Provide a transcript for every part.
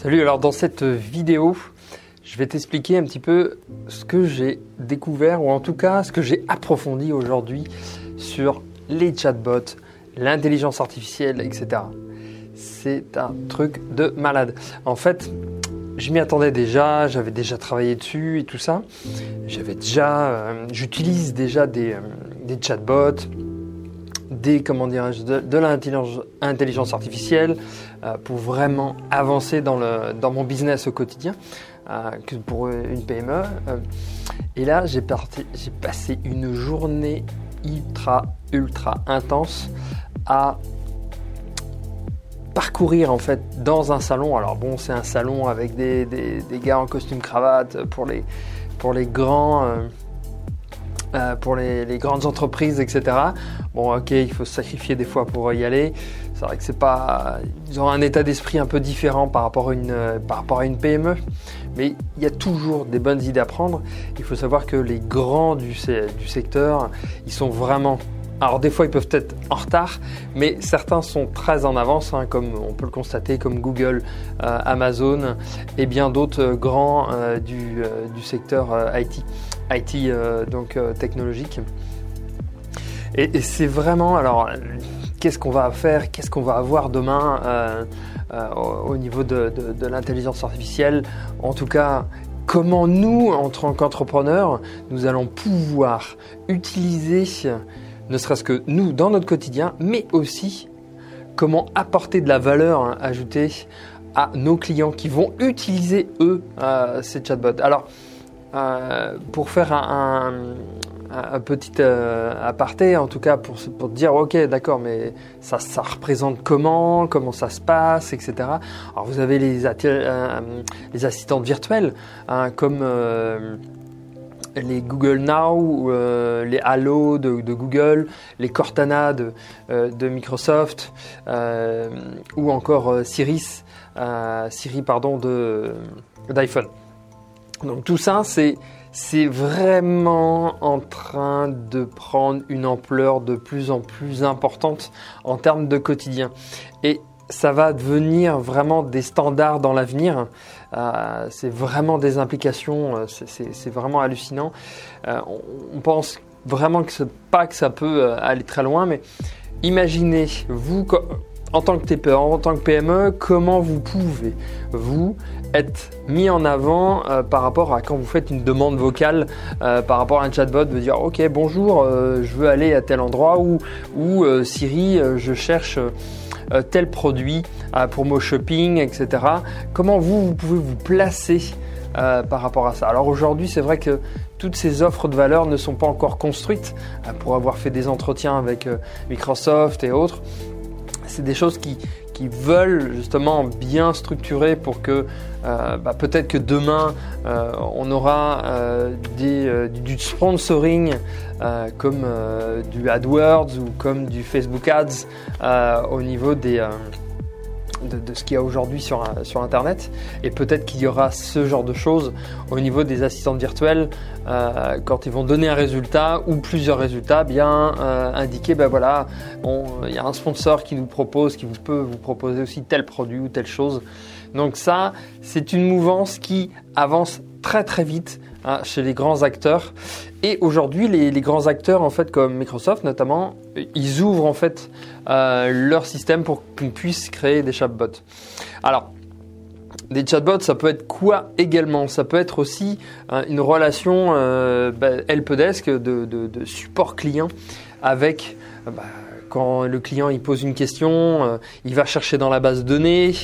Salut, alors dans cette vidéo, je vais t'expliquer un petit peu ce que j'ai découvert, ou en tout cas ce que j'ai approfondi aujourd'hui sur les chatbots, l'intelligence artificielle, etc. C'est un truc de malade. En fait, je m'y attendais déjà, j'avais déjà travaillé dessus et tout ça. J'avais déjà, euh, j'utilise déjà des, euh, des chatbots, dirais-je de, l'intelligence artificielle euh, pour vraiment avancer dans mon business au quotidien euh, pour une PME euh. et là j'ai passé une journée ultra ultra intense à parcourir en fait dans un salon alors bon c'est un salon avec des, gars en costume cravate pour les grands euh, pour les, grandes entreprises, etc. Bon, ok, il faut se sacrifier des fois pour y aller. C'est vrai que c'est pas, ils ont un état d'esprit un peu différent par rapport à une, par rapport à une PME, mais il y a toujours des bonnes idées à prendre. Il faut savoir que les grands du, secteur, ils sont vraiment alors des fois ils peuvent être en retard, mais certains sont très en avance, hein, comme on peut le constater, comme Google, euh, Amazon et bien d'autres euh, grands du, du, secteur IT. IT euh, donc euh, technologique. Et, c'est vraiment, alors, qu'est-ce qu'on va faire, qu'est-ce qu'on va avoir demain euh, au, niveau de, l'intelligence artificielle? En tout cas, comment nous, en tant qu'entrepreneurs, nous allons pouvoir utiliser, ne serait-ce que nous, dans notre quotidien, mais aussi comment apporter de la valeur hein, ajoutée à nos clients qui vont utiliser, eux, ces chatbots. Alors, euh, pour faire un, petit euh, aparté, en tout cas pour, dire ok d'accord mais ça, représente comment, comment ça se passe, etc. Alors vous avez les, euh, assistantes virtuelles hein, comme les Google Now, les Halo de, Google, les Cortana de, Microsoft, ou encore Siri, pardon d'iPhone. Donc tout ça, c'est c'est vraiment en train de prendre une ampleur de plus en plus importante en termes de quotidien. Et ça va devenir vraiment des standards dans l'avenir. Euh, c'est vraiment des implications, euh, c'est vraiment hallucinant. Euh, on, pense vraiment que pas que ça peut aller très loin, mais imaginez vous en tant que TPE, en tant que PME, comment vous pouvez vous être mis en avant euh, par rapport à quand vous faites une demande vocale euh, par rapport à un chatbot, de dire ok bonjour, euh, je veux aller à tel endroit ou, ou Siri, je cherche tel produit pour mon shopping, etc. Comment vous, vous pouvez vous placer par rapport à ça? Alors aujourd'hui, c'est vrai que toutes ces offres de valeur ne sont pas encore construites pour avoir fait des entretiens avec Microsoft et autres c'est des choses qui, veulent justement bien structurer pour que euh, bah, peut-être que demain euh, on aura euh, du sponsoring comme du AdWords ou comme du Facebook Ads au niveau des de, ce qu'il y a aujourd'hui sur, Internet. Et peut-être qu'il y aura ce genre de choses au niveau des assistantes virtuelles euh, quand ils vont donner un résultat ou plusieurs résultats, bien euh, indiquer, ben voilà, il y a un sponsor qui nous propose, qui peut vous proposer aussi tel produit ou telle chose. Donc ça, c'est une mouvance qui avance très très vite hein, chez les grands acteurs. Et aujourd'hui, les, grands acteurs, en fait, comme Microsoft notamment, ils ouvrent en fait euh, leur système pour qu'on puisse créer des chatbots. Alors, des chatbots, ça peut être quoi également? Ça peut être aussi hein, une relation euh, bah, helpdesk de, de, support client avec bah, quand le client il pose une question, euh, il va chercher dans la base de données.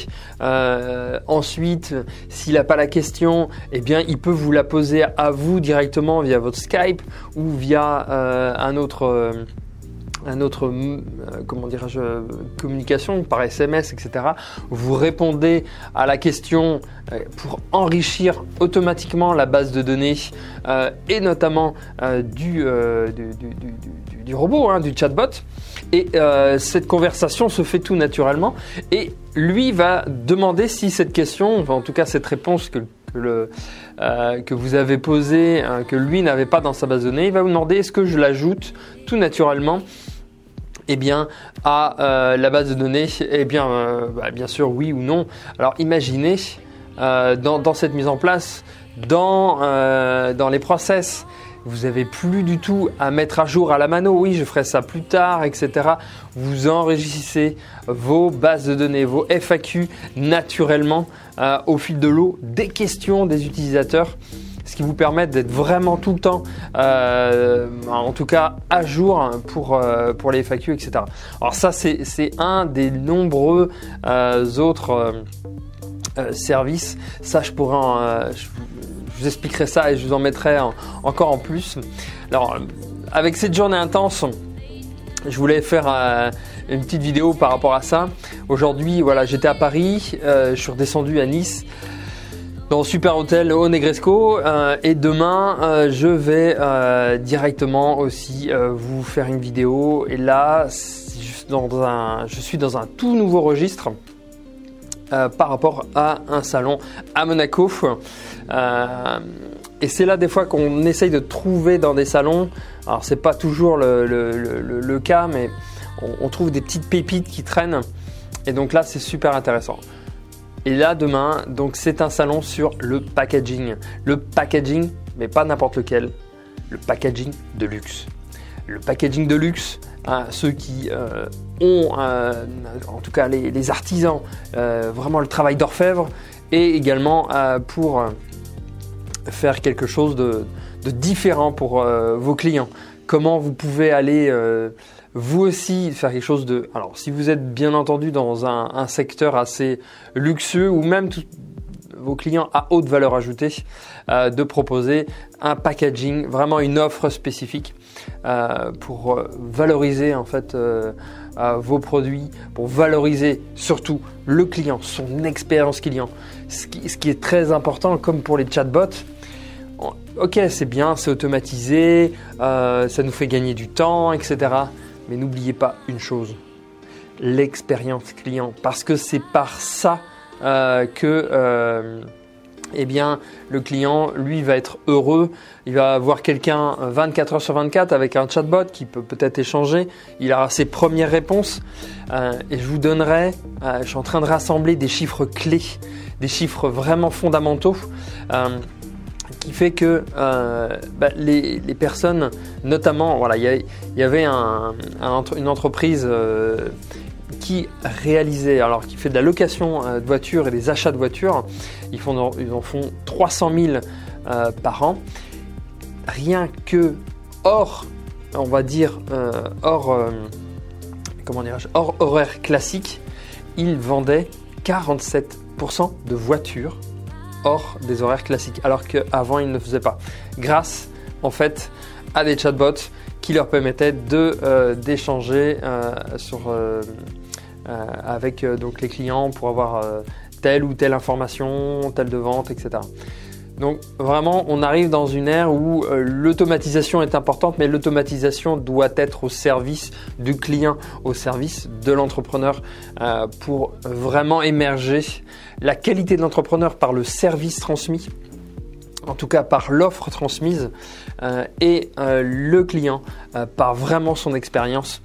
Euh, ensuite, s'il n'a pas la question, eh bien, il peut vous la poser à vous directement via votre Skype ou via euh, un autre un autre comment communication par SMS etc vous répondez à la question pour enrichir automatiquement la base de données et notamment du, du, du, robot hein, du chatbot et euh, cette conversation se fait tout naturellement. Et lui va demander si cette question, en tout cas cette réponse que, euh, que vous avez posée, hein, que lui n'avait pas dans sa base de données, il va vous demander est-ce que je l'ajoute tout naturellement eh bien, à euh, la base de données? Eh bien, bah, bien sûr, oui ou non. Alors, imaginez dans, cette mise en place, dans, dans les process. Vous n'avez plus du tout à mettre à jour à la mano. Oui, je ferai ça plus tard, etc. Vous enregistrez vos bases de données, vos FAQ naturellement au fil de l'eau des questions des utilisateurs ce qui vous permet d'être vraiment tout le temps, euh, en tout cas à jour pour, euh, pour les FAQ, etc. Alors ça, c'est un des nombreux euh, autres services. Ça, je pourrais, je, vous expliquerai ça et je vous en mettrai encore en plus. Alors, avec cette journée intense, je voulais faire une petite vidéo par rapport à ça. Aujourd'hui, voilà, j'étais à Paris, je suis redescendu à Nice dans Super Hôtel au Negresco euh, et demain euh, je vais euh, directement aussi vous faire une vidéo et là je suis dans un tout nouveau registre par rapport à un salon à Monaco et c'est là des fois qu'on essaye de trouver dans des salons alors c'est pas toujours le, le, cas mais on trouve des petites pépites qui traînent et donc là c'est super intéressant et là, demain, donc c'est un salon sur le packaging. Le packaging, mais pas n'importe lequel. Le packaging de luxe. Le packaging de luxe, hein, ceux qui euh, ont, euh, en tout cas les, artisans, euh, vraiment le travail d'orfèvre, et également pour faire quelque chose de, différent pour vos clients. Comment vous pouvez aller vous aussi faire quelque chose de... Alors si vous êtes bien entendu dans un, secteur assez luxueux ou même vos clients à haute valeur ajoutée, de proposer un packaging, vraiment une offre spécifique pour euh, valoriser en fait vos produits, pour valoriser surtout le client, son expérience client. Ce qui, est très important, comme pour les chatbots, ok c'est bien, c'est automatisé, ça nous fait gagner du temps, etc. Mais n'oubliez pas une chose, l'expérience client, parce que c'est par ça euh, que euh, eh bien, le client, lui, va être heureux. Il va avoir quelqu'un 24 heures sur 24 avec un chatbot qui peut peut-être échanger. Il aura ses premières réponses. Euh, et je vous donnerai, je suis en train de rassembler des chiffres clés, des chiffres vraiment fondamentaux qui fait que euh, bah, les, personnes, notamment, voilà, il y, avait une entreprise euh, qui réalisait, alors qui fait de la location euh, de voitures et des achats de voitures, ils, font, ils en font 300 000 par an. Rien que hors, on va dire, hors, comment hors horaire classique, ils vendaient 47% de voitures hors des horaires classiques, alors qu'avant ils ne faisaient pas. Grâce en fait à des chatbots qui leur permettaient euh, d'échanger euh, sur euh, avec donc les clients pour avoir telle ou telle information, telle de vente, etc. Donc vraiment, on arrive dans une ère où euh, l'automatisation est importante, mais l'automatisation doit être au service du client, au service de l'entrepreneur, euh, pour vraiment émerger la qualité de l'entrepreneur par le service transmis, en tout cas par l'offre transmise, euh, et le client par vraiment son expérience,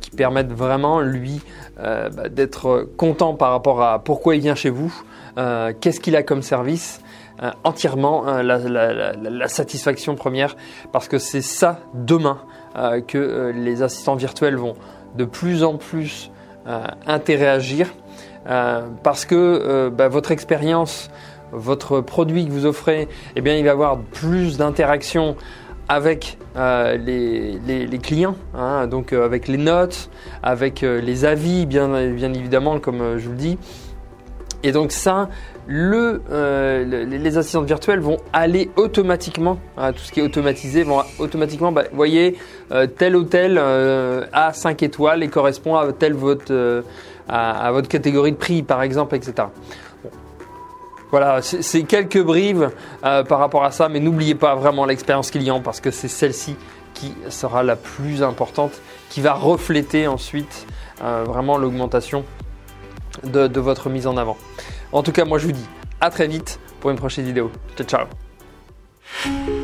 qui permettent vraiment lui bah, d'être content par rapport à pourquoi il vient chez vous, qu'est-ce qu'il a comme service euh, entièrement euh, la, satisfaction première parce que c'est ça demain euh, que les assistants virtuels vont de plus en plus interagir parce que bah, votre expérience, votre produit que vous offrez, eh bien, il va avoir plus d'interactions avec les, clients, hein, donc avec les notes, avec les avis, bien, évidemment, comme je vous le dis. Et donc ça, euh, les assistants virtuels vont aller automatiquement, hein, tout ce qui est automatisé, vont automatiquement, bah, vous voyez, euh, tel hôtel euh, a 5 étoiles et correspond à votre, à, votre catégorie de prix, par exemple, etc. Voilà, c'est quelques brives par rapport à ça, mais n'oubliez pas vraiment l'expérience client parce que c'est celle-ci qui sera la plus importante, qui va refléter ensuite vraiment l'augmentation de, de votre mise en avant. En tout cas, moi je vous dis à très vite pour une prochaine vidéo. Ciao ciao